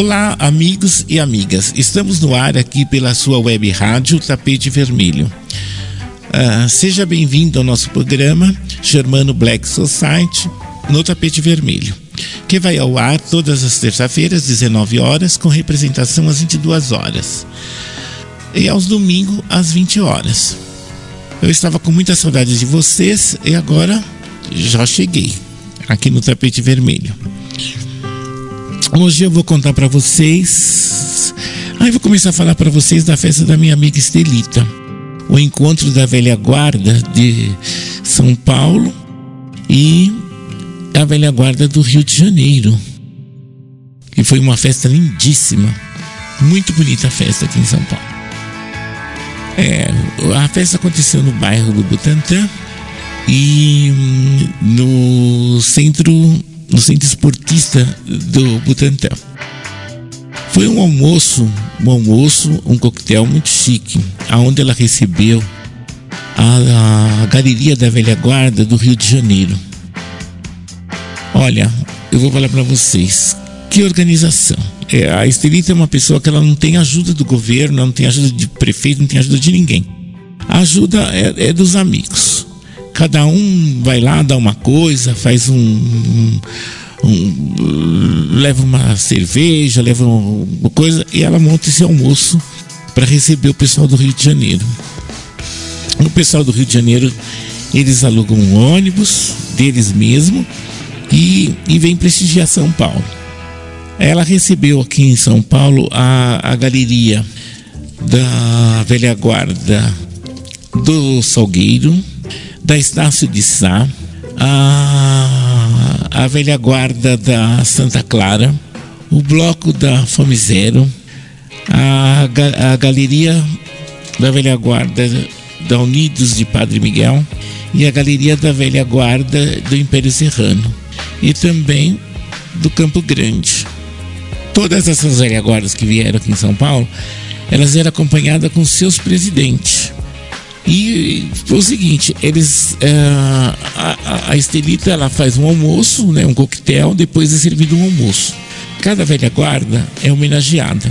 Olá, amigos e amigas. Estamos no ar aqui pela sua web rádio Tapete Vermelho. Uh, seja bem-vindo ao nosso programa Germano Black Society no Tapete Vermelho, que vai ao ar todas as terças-feiras, 19 horas, com representação às 22 horas. E aos domingos, às 20 horas. Eu estava com muita saudade de vocês e agora já cheguei aqui no Tapete Vermelho. Hoje eu vou contar para vocês. Aí vou começar a falar para vocês da festa da minha amiga Estelita. O encontro da velha guarda de São Paulo e a velha guarda do Rio de Janeiro. Que foi uma festa lindíssima. Muito bonita a festa aqui em São Paulo. É, a festa aconteceu no bairro do Butantã e hum, no centro no centro esportista do Butantã. Foi um almoço, um almoço, um coquetel muito chique, aonde ela recebeu a, a galeria da velha guarda do Rio de Janeiro. Olha, eu vou falar para vocês, que organização. É, a Estelita é uma pessoa que ela não tem ajuda do governo, não tem ajuda de prefeito, não tem ajuda de ninguém. A ajuda é, é dos amigos. Cada um vai lá, dá uma coisa, faz um, um, um leva uma cerveja, leva uma coisa e ela monta esse almoço para receber o pessoal do Rio de Janeiro. O pessoal do Rio de Janeiro, eles alugam um ônibus deles mesmo e, e vem prestigiar São Paulo. Ela recebeu aqui em São Paulo a, a galeria da velha guarda do Salgueiro, da Estácio de Sá, a, a velha guarda da Santa Clara, o bloco da Fome Zero, a, a galeria da velha guarda da Unidos de Padre Miguel e a galeria da velha guarda do Império Serrano e também do Campo Grande. Todas essas velhas guardas que vieram aqui em São Paulo, elas eram acompanhadas com seus presidentes. E foi o seguinte, eles é, a, a, Estelita ela faz um almoço, né, um coquetel, depois é servido um almoço. Cada velha guarda é homenageada.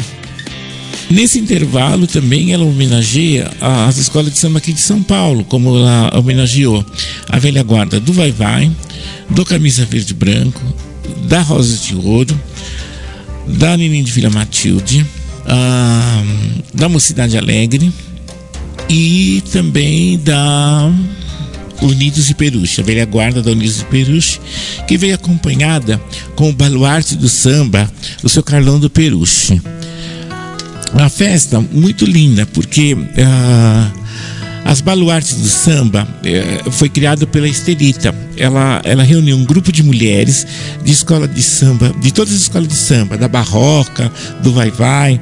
Nesse intervalo também ela homenageia as escolas de samba aqui de São Paulo, como ela homenageou a velha guarda do Vai Vai, do Camisa Verde Branco, da Rosa de Ouro, da Neném de Vila Matilde, a, da Mocidade Alegre, e também da Unidos de Peruche, a velha guarda da Unidos de Peruche, que veio acompanhada com o baluarte do samba, o seu Carlão do Peruche. Uma festa muito linda, porque uh, as baluartes do samba uh, foi criado pela Estelita. Ela, ela reuniu um grupo de mulheres de escola de samba, de todas as escolas de samba, da Barroca, do Vai Vai,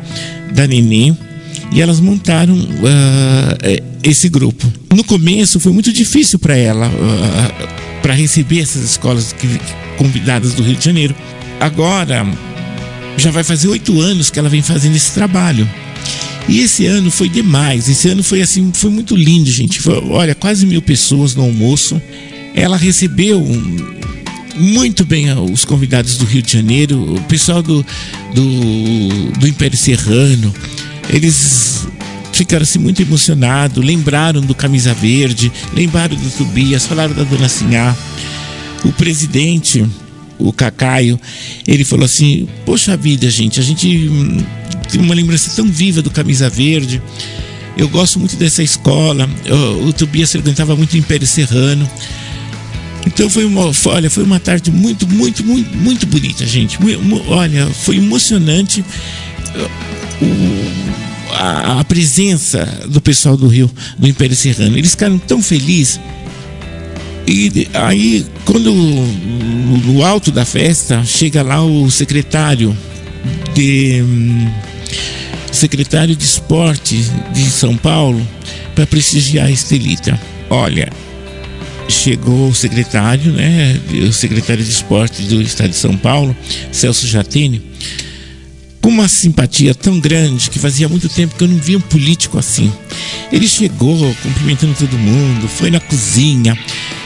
da Neném, e elas montaram uh, esse grupo. No começo foi muito difícil para ela, uh, para receber essas escolas que, convidadas do Rio de Janeiro. Agora já vai fazer oito anos que ela vem fazendo esse trabalho. E esse ano foi demais. Esse ano foi assim, foi muito lindo, gente. Foi, olha, quase mil pessoas no almoço. Ela recebeu muito bem os convidados do Rio de Janeiro, o pessoal do, do, do Império Serrano, eles ficaram assim muito emocionados, lembraram do Camisa Verde, lembraram do Tobias, falaram da Dona Sinhá. O presidente, o Cacaio, ele falou assim: Poxa vida, gente, a gente tem uma lembrança tão viva do Camisa Verde. Eu gosto muito dessa escola. O, o Tobias frequentava muito o Império Serrano. Então foi uma, olha, foi uma tarde muito, muito, muito, muito bonita, gente. Olha, foi emocionante o, a, a, presença do pessoal do Rio, do Império Serrano. Eles ficaram tão felizes. E aí, quando no alto da festa chega lá o secretário de secretário de esporte de São Paulo para prestigiar a Estelita. Olha, chegou o secretário, né, o secretário de esporte do estado de São Paulo, Celso Jatini, com uma simpatia tão grande que fazia muito tempo que eu não via um político assim. Ele chegou cumprimentando todo mundo, foi na cozinha,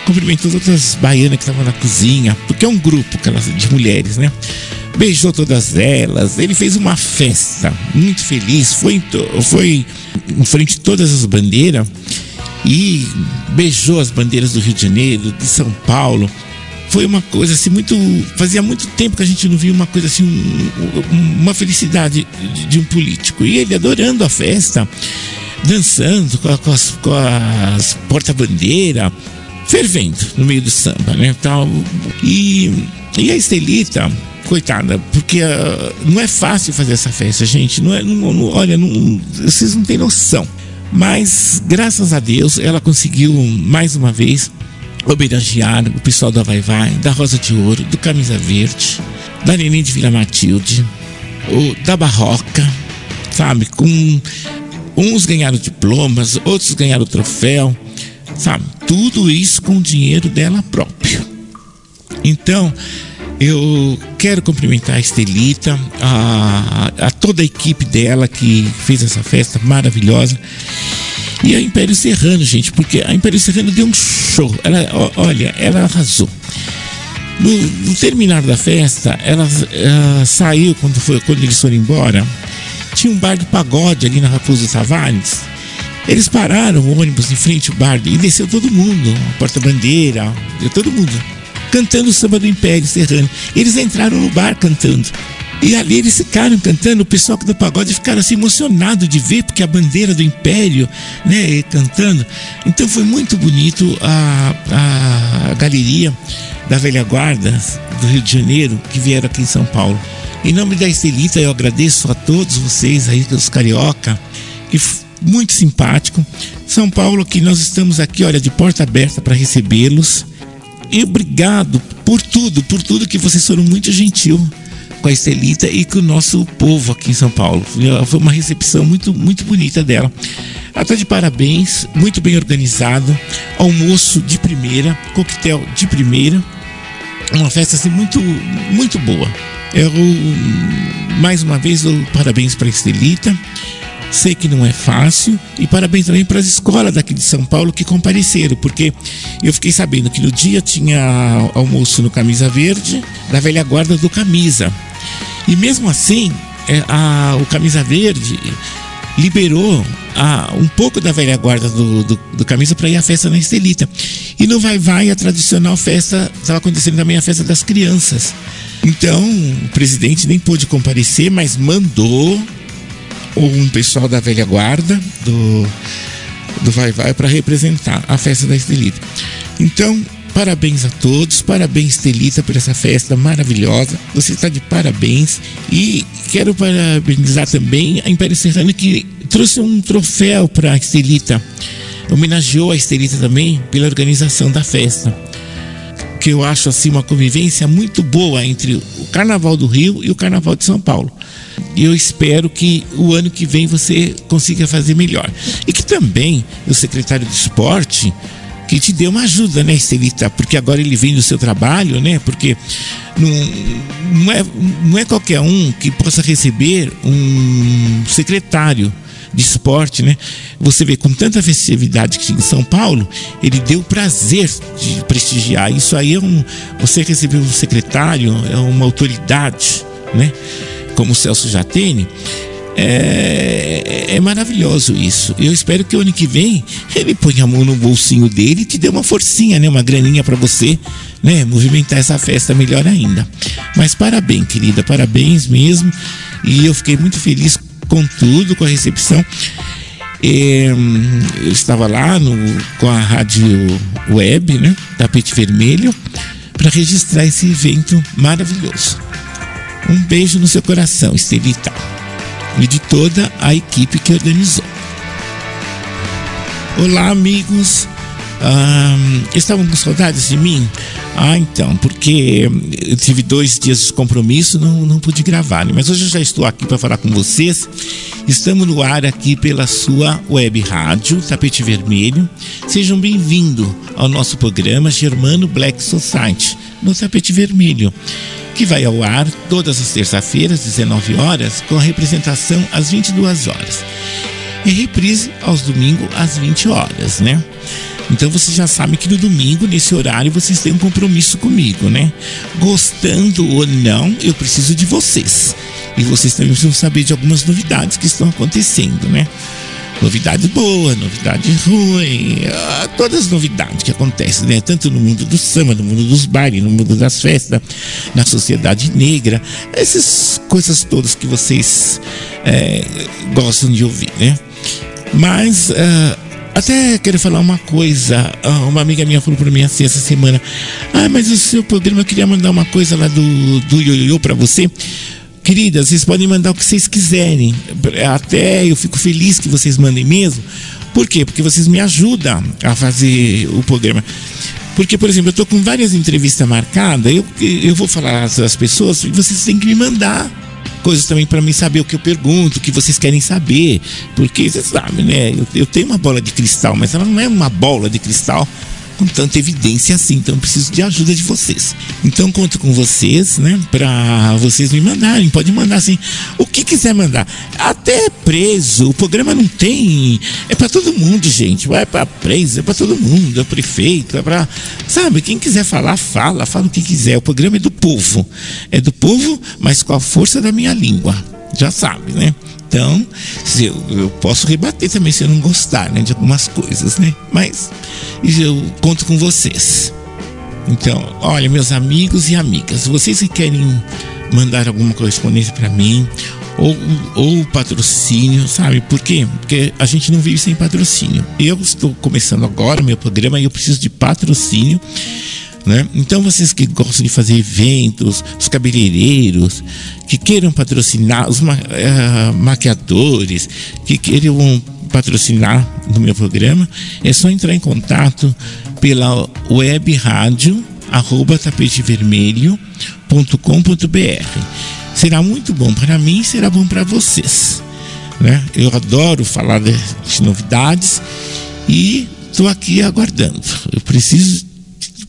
cumprimentou todas as baianas que estavam na cozinha, porque é um grupo de mulheres, né? beijou todas elas. Ele fez uma festa muito feliz, foi, foi em frente a todas as bandeiras e beijou as bandeiras do Rio de Janeiro, de São Paulo. Foi uma coisa assim muito. Fazia muito tempo que a gente não via uma coisa assim, um, uma felicidade de, de, um político. E ele adorando a festa, dançando com, com as, com as porta-bandeira, fervendo no meio do samba, né? Tal. E, e a Estelita, coitada, porque uh, não é fácil fazer essa festa, gente. Não é, não, não, olha, não, vocês não têm noção. Mas, graças a Deus, ela conseguiu mais uma vez homenagear o pessoal da Vai Vai, da Rosa de Ouro, do Camisa Verde, da Neném de Vila Matilde, o, da Barroca, sabe? Com uns ganharam diplomas, outros ganharam troféu, sabe? Tudo isso com o dinheiro dela próprio. Então, eu quero cumprimentar a Estelita, a, a, toda a equipe dela que fez essa festa maravilhosa. E a Império Serrano, gente, porque a Império Serrano deu um show. Ela, olha, ela arrasou. No, no terminar da festa, ela, saiu quando, foi, quando eles foram embora. Tinha um bar de pagode ali na Raposo Tavares. Eles pararam o ônibus em frente ao bar e desceu todo mundo, porta-bandeira, todo mundo cantando o samba do Império Serrano. Eles entraram no bar cantando. E ali eles ficaram cantando, o pessoal do pagode ficaram assim emocionado de ver, porque a bandeira do Império, né, cantando. Então foi muito bonito a, a galeria da velha guarda do Rio de Janeiro que vieram aqui em São Paulo. Em nome da Estelita, eu agradeço a todos vocês aí, os carioca, que muito simpático. São Paulo, que nós estamos aqui, olha, de porta aberta para recebê-los. E obrigado por tudo, por tudo que vocês foram muito gentil com a Estelita e com o nosso povo aqui em São Paulo. Foi uma recepção muito, muito bonita dela. Ela está de parabéns, muito bem organizado, almoço de primeira, coquetel de primeira, uma festa assim muito, muito boa. Eu mais uma vez dou parabéns para a Estelita. Sei que não é fácil e parabéns também para as escolas daqui de São Paulo que compareceram, porque eu fiquei sabendo que no dia tinha almoço no Camisa Verde, da velha guarda do Camisa. E mesmo assim, é, a, o Camisa Verde liberou a, um pouco da velha guarda do, do, do Camisa para ir à festa na Estelita. E no Vai Vai, a tradicional festa, estava acontecendo também a festa das crianças. Então, o presidente nem pôde comparecer, mas mandou um pessoal da velha guarda do, do Vai Vai para representar a festa da Estelita. Então, parabéns a todos, parabéns Estelita por essa festa maravilhosa. Você está de parabéns e quero parabenizar também a Império Serrano que trouxe um troféu para a Estelita. Homenageou a Estelita também pela organização da festa. Que eu acho assim uma convivência muito boa entre o Carnaval do Rio e o Carnaval de São Paulo. E eu espero que o ano que vem você consiga fazer melhor. E que também o secretário de esporte que te dê uma ajuda, né, Estelita? Porque agora ele vem do seu trabalho, né? Porque não, não, é, não é qualquer um que possa receber um secretário de esporte, né? Você vê com tanta festividade que em São Paulo, ele deu o prazer de prestigiar. Isso aí é um. Você recebeu um secretário, é uma autoridade, né? como o Celso Jatene, é, é, maravilhoso isso. Eu espero que o ano que vem ele ponha a mão no bolsinho dele e te dê uma forcinha, né? Uma graninha para você, né? Movimentar essa festa melhor ainda. Mas parabéns, querida, parabéns mesmo. E eu fiquei muito feliz com tudo, com a recepção. É, eu estava lá no, com a rádio web, né? Tapete Vermelho, para registrar esse evento maravilhoso. Um beijo no seu coração, Estelita, e de toda a equipe que organizou. Olá, amigos. estavam com saudades de mim? Ah, então, porque eu tive dois dias de compromisso, não, não pude gravar, né? mas hoje eu já estou aqui para falar com vocês. Estamos no ar aqui pela sua web rádio, Tapete Vermelho. Sejam bem-vindos ao nosso programa Germano Black Society, no Tapete Vermelho que vai ao ar todas as terças-feiras, 19 horas, com a representação às 22 horas. E reprise aos domingos às 20 horas, né? Então vocês já sabem que no domingo, nesse horário, vocês têm um compromisso comigo, né? Gostando ou não, eu preciso de vocês. E vocês também precisam saber de algumas novidades que estão acontecendo, né? Novidade boa, novidade ruim, ah, todas as novidades que acontecem, né? Tanto no mundo do samba, no mundo dos bailes, no mundo das festas, na sociedade negra, essas coisas todas que vocês é, gostam de ouvir, né? Mas uh, até quero falar uma coisa. Uh, uma amiga minha falou para mim assim essa semana: Ah, mas o seu programa eu queria mandar uma coisa lá do, do Ioiô para você. Queridas, vocês podem mandar o que vocês quiserem. Até eu fico feliz que vocês mandem mesmo. Por quê? Porque vocês me ajudam a fazer o programa. Porque, por exemplo, eu estou com várias entrevistas marcadas, eu, eu vou falar às pessoas, e vocês têm que me mandar coisas também para mim saber o que eu pergunto, o que vocês querem saber. Porque vocês sabem, né? Eu, eu tenho uma bola de cristal, mas ela não é uma bola de cristal com tanta evidência assim, então preciso de ajuda de vocês. Então conto com vocês, né, para vocês me mandarem, pode mandar assim, o que quiser mandar. Até preso, o programa não tem, é para todo mundo, gente. Vai para preso, é para todo mundo, é prefeito, é para, sabe, quem quiser falar, fala, fala o que quiser. O programa é do povo. É do povo, mas com a força da minha língua. Já sabe, né? Então, eu, eu posso rebater também se eu não gostar né, de algumas coisas, né? Mas eu conto com vocês. Então, olha, meus amigos e amigas, vocês que querem mandar alguma correspondência para mim, ou, ou patrocínio, sabe? Por quê? Porque a gente não vive sem patrocínio. Eu estou começando agora o meu programa e eu preciso de patrocínio. Né? Então vocês que gostam de fazer eventos, os cabeleireiros, que queiram patrocinar, os ma uh, maquiadores, que queiram patrocinar no meu programa, é só entrar em contato pela web rádio arroba tapetevermelho.com.br. Será muito bom para mim, será bom para vocês. Né? Eu adoro falar de novidades e estou aqui aguardando. Eu preciso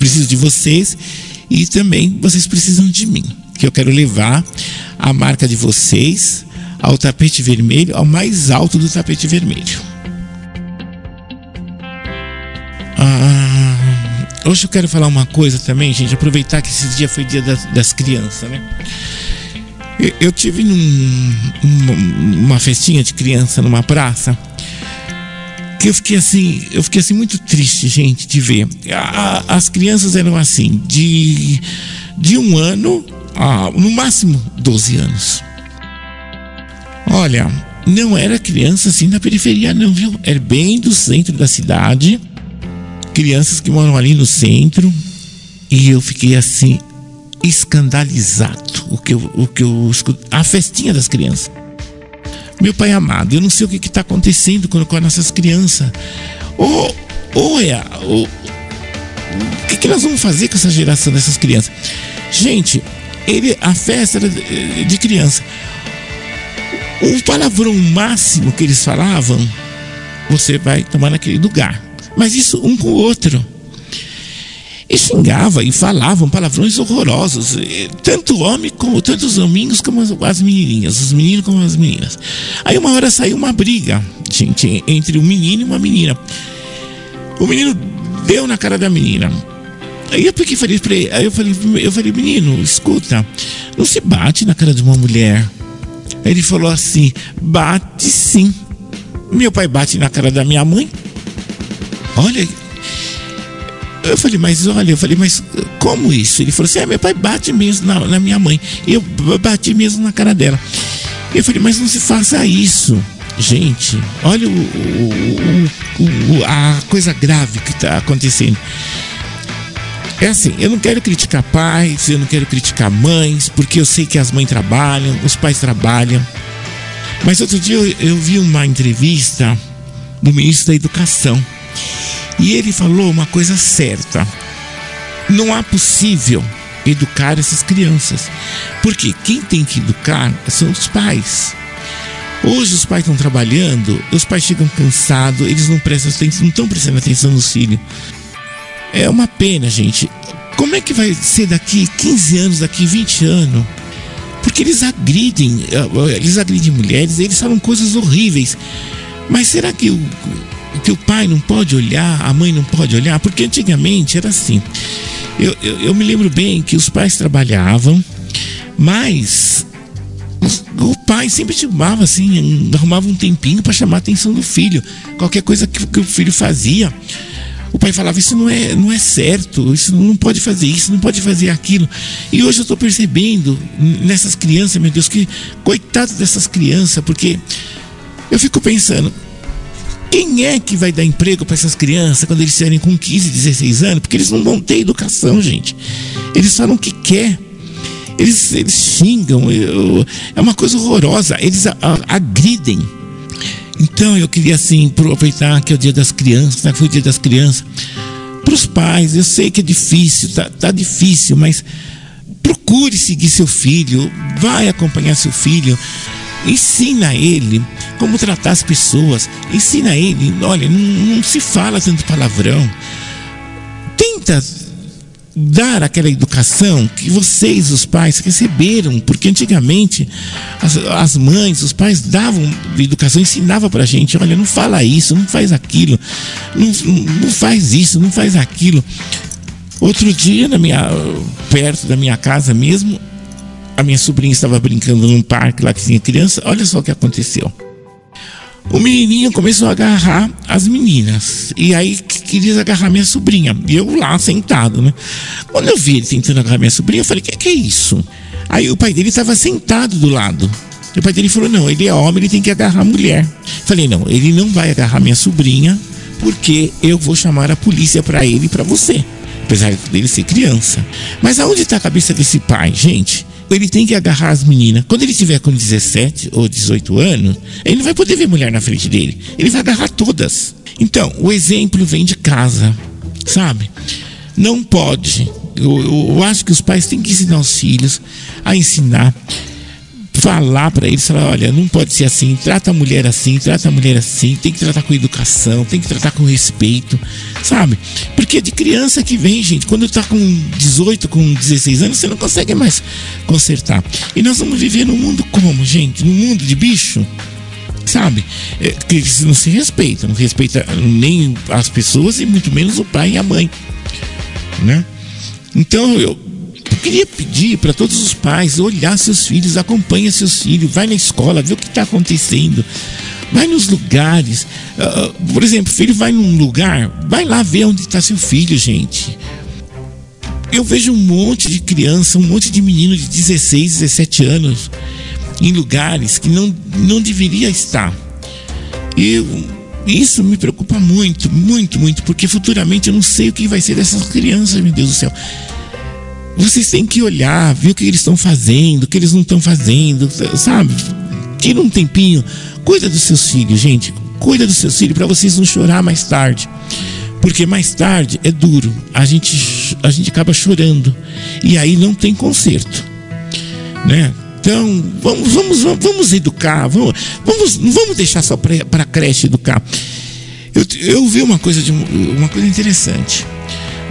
preciso de vocês e também vocês precisam de mim, que eu quero levar a marca de vocês ao tapete vermelho, ao mais alto do tapete vermelho. Ah, hoje eu quero falar uma coisa também, gente, aproveitar que esse dia foi dia das, das crianças, né? Eu, eu tive num, uma, uma festinha de criança numa praça que eu fiquei assim, eu fiquei assim muito triste, gente, de ver. A, as crianças eram assim, de, de um ano a no máximo 12 anos. Olha, não era criança assim na periferia, não, viu? Era bem do centro da cidade. Crianças que moram ali no centro. E eu fiquei assim, escandalizado. O que eu, o que eu A festinha das crianças. Meu pai amado, eu não sei o que está acontecendo com, com as nossas crianças. Ou. Ou, o que, que nós vamos fazer com essa geração dessas crianças? Gente, ele, a festa era de criança. O palavrão máximo que eles falavam, você vai tomar naquele lugar. Mas isso um com o outro e xingava e falavam palavrões horrorosos, tanto homem como tanto os hominhos como as menininhas, os meninos como as meninas. Aí uma hora saiu uma briga, gente, entre um menino e uma menina. O menino deu na cara da menina. Aí eu fiquei ele. Aí eu falei, eu falei, menino, escuta, não se bate na cara de uma mulher. Ele falou assim: bate sim. Meu pai bate na cara da minha mãe. Olha, eu falei, mas olha, eu falei, mas como isso? Ele falou assim: é, meu pai bate mesmo na, na minha mãe. Eu bati mesmo na cara dela. Eu falei, mas não se faça isso. Gente, olha o, o, o, a coisa grave que está acontecendo. É assim, eu não quero criticar pais, eu não quero criticar mães, porque eu sei que as mães trabalham, os pais trabalham. Mas outro dia eu, eu vi uma entrevista do ministro da Educação e ele falou uma coisa certa: não há possível educar essas crianças, porque quem tem que educar são os pais. Hoje os pais estão trabalhando, os pais chegam cansados, eles não prestam atenção, não estão prestando atenção nos filhos. É uma pena, gente. Como é que vai ser daqui 15 anos, daqui 20 anos? Porque eles agridem, eh, eles agridem mulheres, eles falam coisas horríveis. Mas será que o, que o pai não pode olhar, a mãe não pode olhar, porque antigamente era assim. Eu, eu, eu me lembro bem que os pais trabalhavam, mas o pai sempre chamava assim, arrumava um tempinho para chamar a atenção do filho. Qualquer coisa que, que, o filho fazia, o pai falava: Isso não é, não é certo, isso não pode fazer isso, não pode fazer aquilo. E hoje eu estou percebendo nessas crianças, meu Deus, que coitado dessas crianças, porque eu fico pensando: quem é que vai dar emprego para essas crianças quando eles estiverem com 15, 16 anos? Porque eles não vão ter educação, gente. Eles falam o que quer. Eles, eles xingam. Eu, é uma coisa horrorosa. Eles a, a, agridem. Então eu queria assim aproveitar que é o dia das crianças, né? foi o dia das crianças. Para os pais, eu sei que é difícil, tá, tá difícil, mas procure seguir seu filho, vai acompanhar seu filho. Ensina ele como tratar as pessoas. Ensina ele, olha, não, não se fala tanto palavrão. Tenta dar aquela educação que vocês, os pais, receberam, porque antigamente as, as mães, os pais davam educação, ensinavam para a gente: olha, não fala isso, não faz aquilo, não, não faz isso, não faz aquilo. Outro dia, na minha, perto da minha casa mesmo, a minha sobrinha estava brincando num parque lá que tinha criança. Olha só o que aconteceu. O menininho começou a agarrar as meninas. E aí queria agarrar minha sobrinha. E eu lá sentado, né? Quando eu vi ele tentando agarrar minha sobrinha, eu falei: que, que é isso? Aí o pai dele estava sentado do lado. E o pai dele falou: não, ele é homem, ele tem que agarrar a mulher. Falei: não, ele não vai agarrar minha sobrinha, porque eu vou chamar a polícia para ele e para você. Apesar dele ser criança. Mas aonde está a cabeça desse pai, gente? Ele tem que agarrar as meninas. Quando ele tiver com 17 ou 18 anos, ele não vai poder ver mulher na frente dele. Ele vai agarrar todas. Então, o exemplo vem de casa, sabe? Não pode. Eu, eu, eu acho que os pais têm que ensinar os filhos a ensinar falar para eles, falar, olha, não pode ser assim, trata a mulher assim, trata a mulher assim, tem que tratar com educação, tem que tratar com respeito, sabe? Porque é de criança que vem, gente, quando tá com 18, com 16 anos, você não consegue mais consertar. E nós vamos viver num mundo como, gente? Num mundo de bicho? Sabe? É, que eles não se respeitam, não respeita nem as pessoas e muito menos o pai e a mãe, né? Então eu eu queria pedir para todos os pais olhar seus filhos, acompanha seus filhos, vai na escola, vê o que está acontecendo. Vai nos lugares. Uh, por exemplo, filho vai num lugar, vai lá ver onde está seu filho, gente. Eu vejo um monte de criança, um monte de menino de 16, 17 anos em lugares que não, não deveria estar. E isso me preocupa muito, muito, muito, porque futuramente eu não sei o que vai ser dessas crianças, meu Deus do céu. Vocês têm que olhar, ver o que eles estão fazendo, o que eles não estão fazendo, sabe? Tira um tempinho, cuida dos seus filhos, gente. Cuida dos seus filhos para vocês não chorar mais tarde. Porque mais tarde é duro. A gente, a gente acaba chorando. E aí não tem conserto. Né? Então, vamos, vamos, vamos educar. Vamos, vamos, não vamos deixar só para a creche educar. Eu, eu vi uma coisa, de, uma coisa interessante.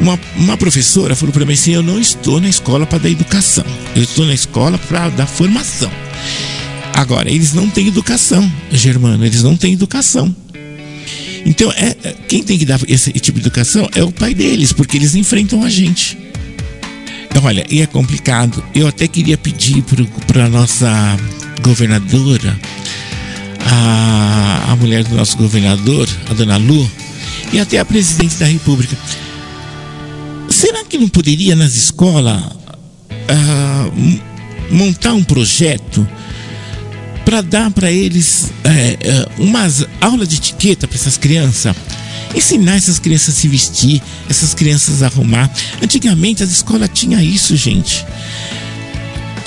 Uma, uma professora falou para mim assim: Eu não estou na escola para dar educação, eu estou na escola para dar formação. Agora, eles não têm educação, Germano, eles não têm educação. Então, é, é quem tem que dar esse tipo de educação é o pai deles, porque eles enfrentam a gente. Olha, e é complicado. Eu até queria pedir para a nossa governadora, a, a mulher do nosso governador, a dona Lu, e até a presidente da República, Será que não poderia nas escolas uh, montar um projeto para dar para eles uh, umas aulas de etiqueta para essas crianças? Ensinar essas crianças a se vestir, essas crianças a arrumar. Antigamente as escolas tinham isso, gente.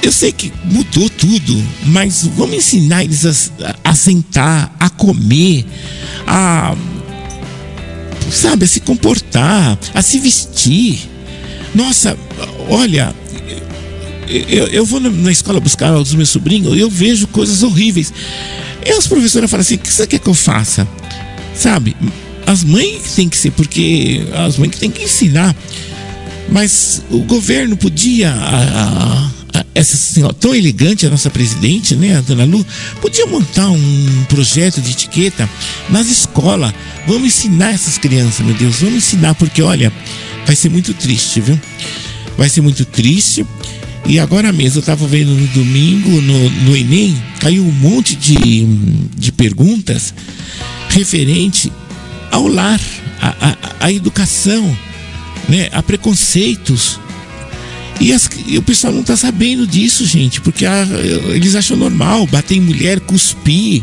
Eu sei que mudou tudo, mas vamos ensinar eles a, a sentar, a comer, a sabe, a se comportar, a se vestir. Nossa, olha, eu, eu vou na escola buscar os meus sobrinhos eu vejo coisas horríveis. E as professoras falam assim: o que você quer que eu faça? Sabe? As mães têm que ser, porque as mães têm que ensinar. Mas o governo podia a, a, essa senhora tão elegante, a nossa presidente, né, a dona Lu, podia montar um projeto de etiqueta nas escolas. Vamos ensinar essas crianças, meu Deus, vamos ensinar, porque olha, vai ser muito triste, viu? Vai ser muito triste. E agora mesmo, eu estava vendo no domingo, no, no Enem, caiu um monte de, de perguntas referente ao lar, à educação, né, a preconceitos e, as, e o pessoal não está sabendo disso, gente, porque a, eles acham normal bater em mulher, cuspir,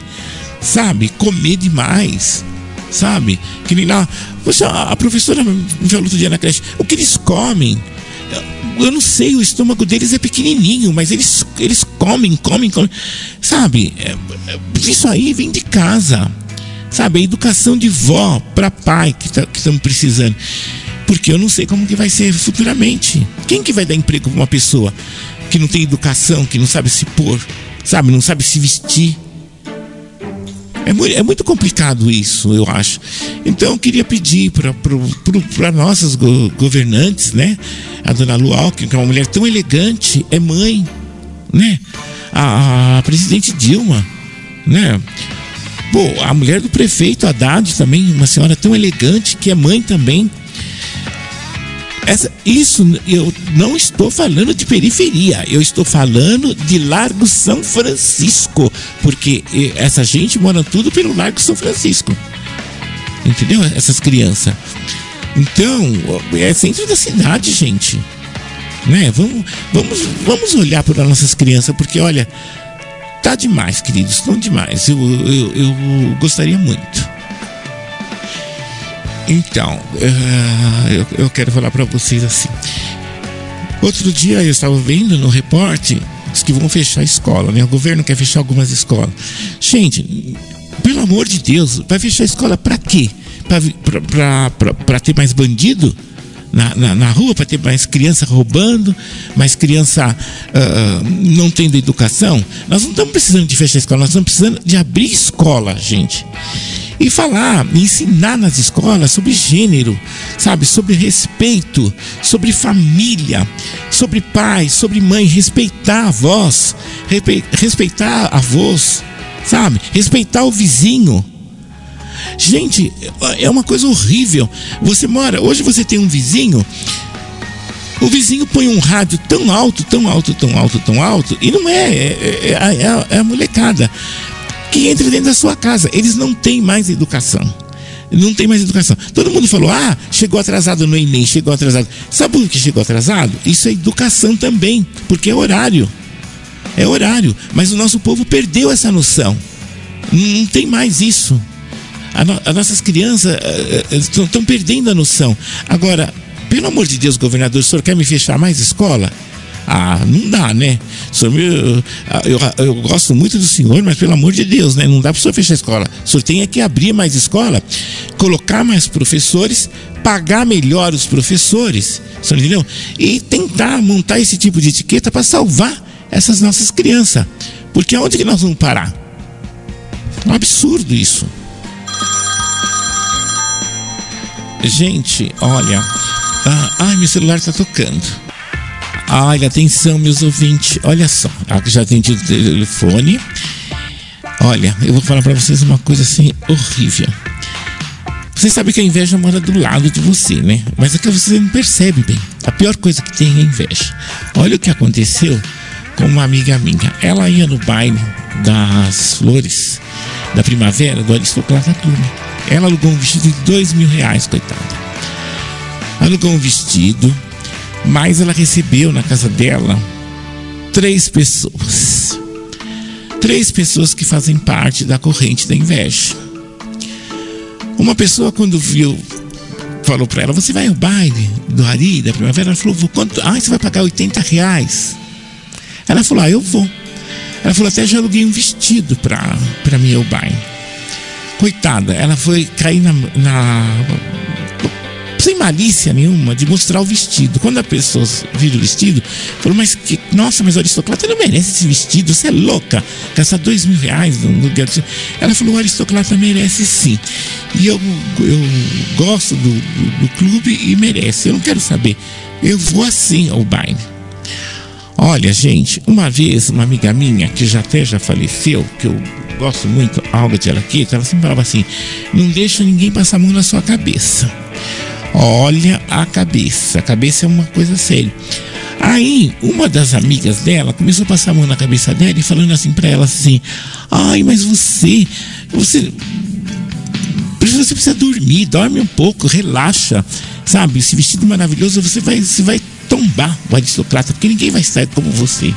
sabe? Comer demais, sabe? Que nem lá. Poxa, a professora me falou outro dia na creche: o que eles comem? Eu não sei, o estômago deles é pequenininho, mas eles, eles comem, comem, comem. Sabe? É, é, isso aí vem de casa. Sabe? A educação de vó para pai que tá, estamos precisando porque eu não sei como que vai ser futuramente. Quem que vai dar emprego para uma pessoa que não tem educação, que não sabe se pôr, sabe, não sabe se vestir? É muito, é muito complicado isso, eu acho. Então eu queria pedir para nossas go governantes, né? A dona Lu Alckmin, que é uma mulher tão elegante, é mãe, né? A, a presidente Dilma, né? Pô, a mulher do prefeito Haddad também, uma senhora tão elegante, que é mãe também. Essa, isso eu não estou falando de periferia, eu estou falando de Largo São Francisco, porque essa gente mora tudo pelo Largo São Francisco. Entendeu? Essas crianças. Então, é centro da cidade, gente. Né? Vamos, vamos, vamos olhar para nossas crianças, porque olha, tá demais, queridos, estão demais. Eu, eu, eu gostaria muito. Então, uh, eu, eu quero falar para vocês assim. Outro dia eu estava vendo no reporte que vão fechar a escola, né? O governo quer fechar algumas escolas. Gente, pelo amor de Deus, vai fechar a escola para quê? Para ter mais bandido? Na, na, na, rua para ter mais criança roubando, mais criança uh, não tendo educação. Nós não estamos precisando de fechar a escola, nós estamos precisando de abrir escola, gente e falar, ensinar nas escolas sobre gênero, sabe, sobre respeito, sobre família, sobre pai, sobre mãe, respeitar a voz, respeitar a voz, sabe, respeitar o vizinho. Gente, é uma coisa horrível. Você mora, hoje você tem um vizinho o vizinho põe um rádio tão alto, tão alto, tão alto, tão alto, e não é, é, é, é, é a molecada que entre dentro da sua casa. Eles não têm mais educação. Não tem mais educação. Todo mundo falou: ah, chegou atrasado no Enem, chegou atrasado. Sabe por que chegou atrasado? Isso é educação também, porque é horário. É horário. Mas o nosso povo perdeu essa noção. Não tem mais isso. As nossas crianças estão uh, uh, perdendo a noção. Agora, pelo amor de Deus, governador, o senhor quer me fechar mais escola? Ah, não dá, né? Senhor, eu, eu, eu, gosto muito do senhor, mas pelo amor de Deus, né? Não dá para o senhor fechar a escola. O senhor tem é que abrir mais escola, colocar mais professores, pagar melhor os professores, senhor entendeu? E tentar montar esse tipo de etiqueta para salvar essas nossas crianças. Porque aonde que nós vamos parar? É um absurdo isso. Gente, olha. Ah, ai, meu celular está tocando. Olha, atenção, meus ouvintes. Olha só, já atendi o telefone. Olha, eu vou falar para vocês uma coisa assim horrível. Você sabe que a inveja mora do lado de você, né? Mas é que você não percebe bem. A pior coisa que tem é a inveja. Olha o que aconteceu com uma amiga minha. Ela ia no baile das flores da primavera do Aristocrata Clube. Ela alugou um vestido de dois mil reais, coitada. Alugou um vestido, mas ela recebeu na casa dela três pessoas. Três pessoas que fazem parte da corrente da inveja. Uma pessoa, quando viu, falou para ela: Você vai ao baile do Ari, da primavera? Ela falou: Quanto? Ah, você vai pagar 80 reais. Ela falou: Ah, eu vou. Ela falou: Até já aluguei um vestido para mim ao baile. Coitada, ela foi cair na, na sem malícia nenhuma de mostrar o vestido. Quando a pessoa vira o vestido, falou, mas que, nossa, mas o aristocrata não merece esse vestido, você é louca, gastar dois mil reais no lugar. Ela falou, o aristocrata merece sim. E eu, eu gosto do, do, do clube e merece. Eu não quero saber. Eu vou assim ao baile. Olha, gente, uma vez uma amiga minha, que já até já faleceu, que eu gosto muito, a Olga de Alaqueta, ela sempre falava assim: não deixa ninguém passar a mão na sua cabeça. Olha a cabeça, a cabeça é uma coisa séria. Aí, uma das amigas dela começou a passar a mão na cabeça dela e falando assim para ela assim: "Ai, mas você, você você precisa dormir, dorme um pouco, relaxa, sabe? Esse vestido maravilhoso, você vai, você vai tombar o aristocrata, porque ninguém vai estar como você.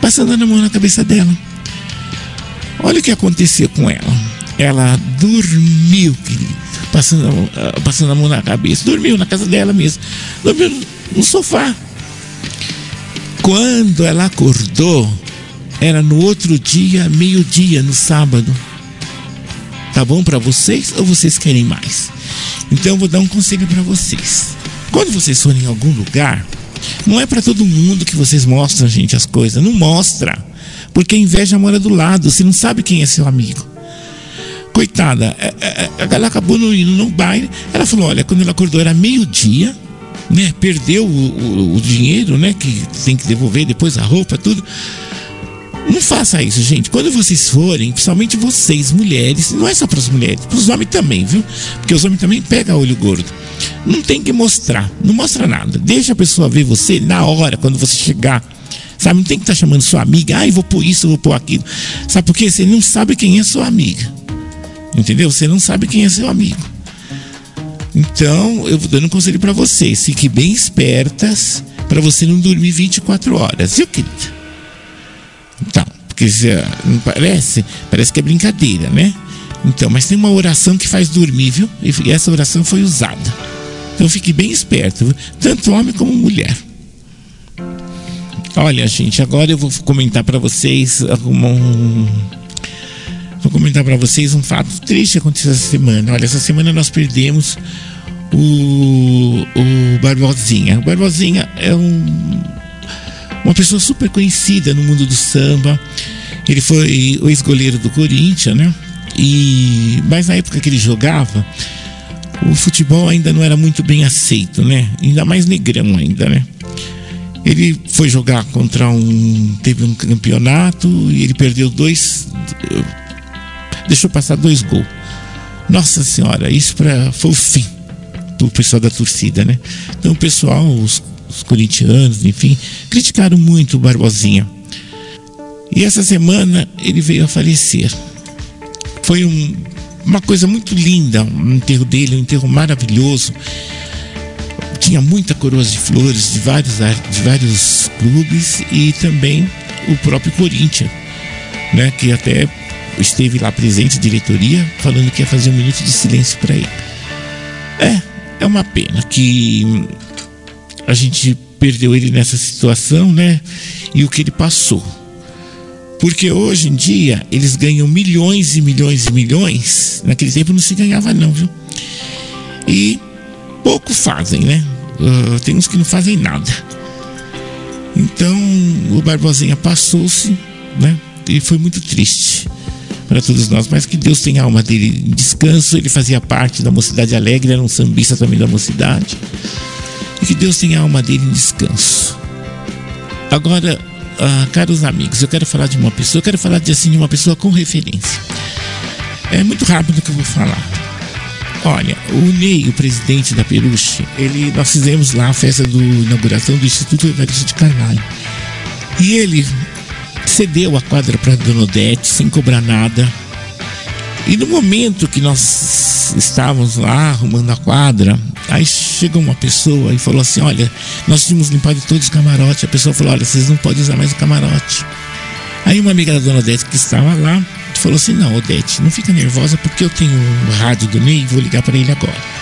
Passando a mão na cabeça dela. Olha o que aconteceu com ela. Ela dormiu, querido, passando, uh, passando a mão na cabeça. Dormiu na casa dela mesmo. Dormiu no sofá. Quando ela acordou, era no outro dia, meio-dia, no sábado. Tá bom para vocês ou vocês querem mais? Então eu vou dar um conselho para vocês. Quando vocês forem em algum lugar, não é para todo mundo que vocês mostram, gente, as coisas. Não mostra. Porque a inveja mora do lado. Você não sabe quem é seu amigo. Coitada, é, é, é, ela acabou no no baile. Ela falou: olha, quando ela acordou era meio-dia, né? Perdeu o, o, o dinheiro, né? Que tem que devolver depois a roupa, tudo. Não faça isso, gente. Quando vocês forem, principalmente vocês, mulheres, não é só para as mulheres, para os homens também, viu? Porque os homens também pegam olho gordo. Não tem que mostrar, não mostra nada. Deixa a pessoa ver você na hora, quando você chegar. Sabe, não tem que estar tá chamando sua amiga, ai, vou pôr isso, vou pôr aquilo. Sabe por quê? Você não sabe quem é sua amiga. Entendeu? Você não sabe quem é seu amigo. Então, eu vou dando um conselho para vocês. Fiquem bem espertas para você não dormir 24 horas, viu, querida? Porque não parece, parece que é brincadeira, né? Então, mas tem uma oração que faz dormir, viu? E essa oração foi usada. Então fique bem esperto, viu? tanto homem como mulher. Olha, gente, agora eu vou comentar para vocês um, vou comentar para vocês um fato triste que aconteceu essa semana. Olha, essa semana nós perdemos o, o Barbosinha. O Barbosinha é um uma pessoa super conhecida no mundo do samba. Ele foi o ex-goleiro do Corinthians, né? E mas na época que ele jogava, o futebol ainda não era muito bem aceito, né? Ainda mais negrão ainda, né? Ele foi jogar contra um teve um campeonato e ele perdeu dois deixou passar dois gols. Nossa senhora, isso pra, foi o fim do pessoal da torcida, né? Então o pessoal, os os corintianos, enfim, criticaram muito o Barbosinha. E essa semana ele veio a falecer. Foi um, uma coisa muito linda, um enterro dele, um enterro maravilhoso. Tinha muita coroas de flores de vários, de vários clubes e também o próprio Corinthians, né, que até esteve lá presente, diretoria, falando que ia fazer um minuto de silêncio para ele. É, é uma pena que a gente perdeu ele nessa situação, né? E o que ele passou. Porque hoje em dia eles ganham milhões e milhões e milhões. Naquele tempo não se ganhava, não, viu? E pouco fazem, né? Uh, tem uns que não fazem nada. Então o Barbosinha passou-se, né? E foi muito triste para todos nós, mas que Deus tenha a alma dele em descanso. Ele fazia parte da Mocidade Alegre, era um sambista também da Mocidade e que Deus tenha a alma dele em descanso. Agora, ah, caros amigos, eu quero falar de uma pessoa, eu quero falar de assim de uma pessoa com referência. É muito rápido que eu vou falar. Olha, o Ney, o presidente da Peruche, ele, nós fizemos lá a festa do inauguração do Instituto Evaristo de Carvalho. E ele cedeu a quadra para Dona Odete sem cobrar nada. E no momento que nós estávamos lá arrumando a quadra, Aí chegou uma pessoa e falou assim: Olha, nós tínhamos limpado todos os camarotes. A pessoa falou: Olha, vocês não podem usar mais o camarote. Aí uma amiga da dona Odete que estava lá falou assim: Não, Odete, não fica nervosa porque eu tenho o rádio do Ney e vou ligar para ele agora.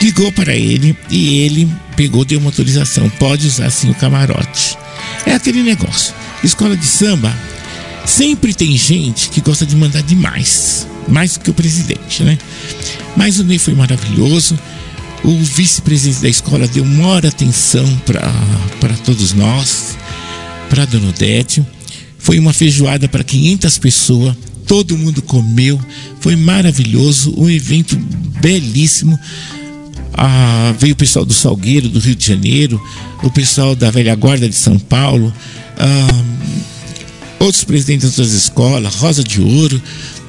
Ligou para ele e ele pegou, deu uma autorização: pode usar sim o camarote. É aquele negócio. Escola de samba sempre tem gente que gosta de mandar demais, mais do que o presidente, né? Mas o Ney foi maravilhoso. O vice-presidente da escola deu maior atenção para todos nós, para Dona Odete. Foi uma feijoada para 500 pessoas, todo mundo comeu, foi maravilhoso, um evento belíssimo. Ah, veio o pessoal do Salgueiro, do Rio de Janeiro, o pessoal da Velha Guarda de São Paulo, ah, outros presidentes das escolas, Rosa de Ouro,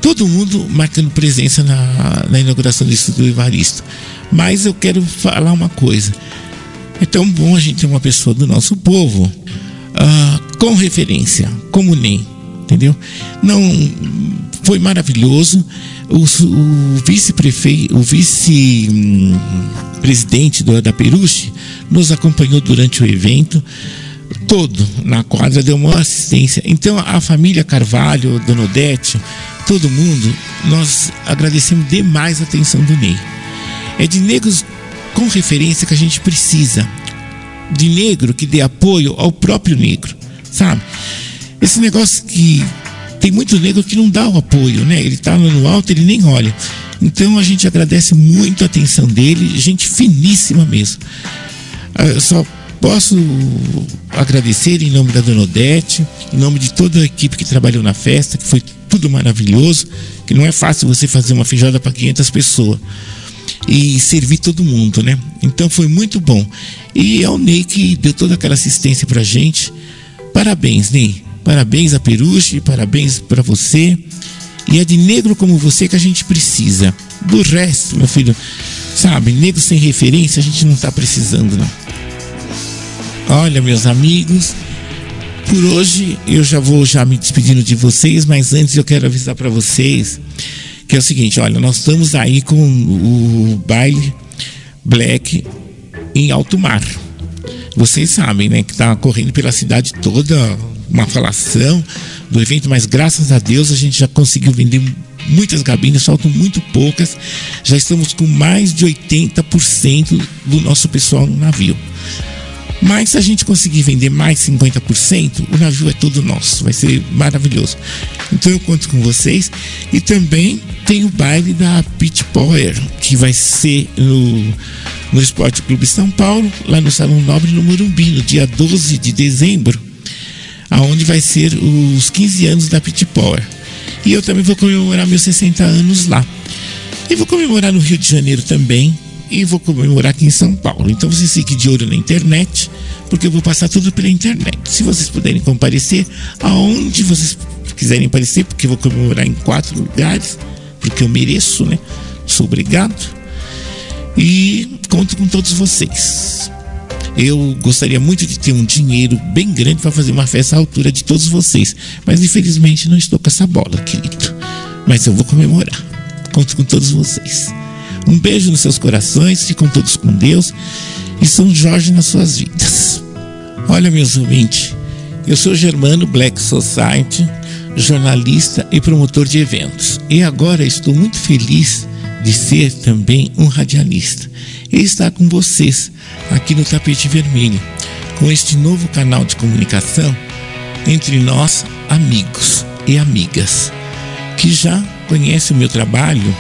todo mundo marcando presença na, na inauguração do Instituto Evaristo. Mas eu quero falar uma coisa. É tão bom a gente ter uma pessoa do nosso povo uh, com referência, como nem, entendeu? Não foi maravilhoso. O, o vice-prefeito, o vice-presidente da Peruche nos acompanhou durante o evento todo na quadra, deu uma assistência. Então a família Carvalho, Dona Odete, todo mundo, nós agradecemos demais a atenção do Ney. É de negros com referência que a gente precisa. De negro que dê apoio ao próprio negro, sabe? Esse negócio que tem muito negro que não dá o apoio, né? Ele tá no alto, ele nem olha. Então a gente agradece muito a atenção dele, gente finíssima mesmo. Ah, eu só posso agradecer em nome da Dona Odete, em nome de toda a equipe que trabalhou na festa, que foi tudo maravilhoso, que não é fácil você fazer uma feijoada para 500 pessoas e servir todo mundo, né? Então foi muito bom. E é o Ney que deu toda aquela assistência pra gente. Parabéns, Ney. Parabéns a Peruche, parabéns para você. E é de negro como você que a gente precisa. Do resto, meu filho, sabe, negro sem referência a gente não tá precisando, não. Olha, meus amigos, por hoje eu já vou já me despedindo de vocês, mas antes eu quero avisar para vocês que é o seguinte, olha, nós estamos aí com o baile Black em alto mar. Vocês sabem, né, que está correndo pela cidade toda uma falação do evento, mas graças a Deus a gente já conseguiu vender muitas cabines, faltam muito poucas. Já estamos com mais de 80% do nosso pessoal no navio. Mas se a gente conseguir vender mais 50%, o navio é todo nosso, vai ser maravilhoso. Então eu conto com vocês. E também tem o baile da Pit Power, que vai ser no, no Esporte Clube São Paulo, lá no Salão Nobre no Morumbi, no dia 12 de dezembro, aonde vai ser os 15 anos da Pit Power. E eu também vou comemorar meus 60 anos lá. E vou comemorar no Rio de Janeiro também, e vou comemorar aqui em São Paulo. Então vocês fiquem de olho na internet, porque eu vou passar tudo pela internet. Se vocês puderem comparecer, aonde vocês quiserem aparecer, porque eu vou comemorar em quatro lugares, porque eu mereço, né? Sou obrigado. E conto com todos vocês. Eu gostaria muito de ter um dinheiro bem grande para fazer uma festa à altura de todos vocês, mas infelizmente não estou com essa bola, querido. Mas eu vou comemorar. Conto com todos vocês. Um beijo nos seus corações, ficam todos com Deus e São Jorge nas suas vidas. Olha, meus ouvintes, eu sou Germano Black Society, jornalista e promotor de eventos. E agora estou muito feliz de ser também um radialista e estar com vocês aqui no Tapete Vermelho, com este novo canal de comunicação entre nós, amigos e amigas, que já conhecem o meu trabalho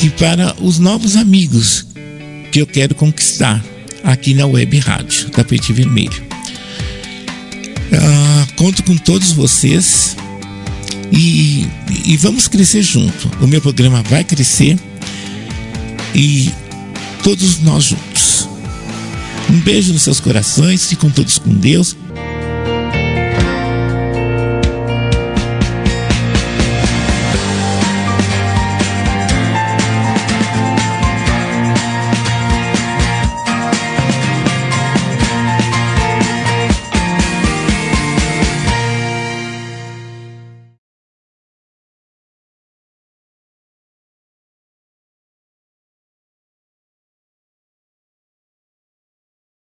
e para os novos amigos que eu quero conquistar aqui na Web Rádio Tapete Vermelho. Ah, conto com todos vocês e, e vamos crescer junto. O meu programa vai crescer e todos nós juntos. Um beijo nos seus corações, fiquem todos com Deus.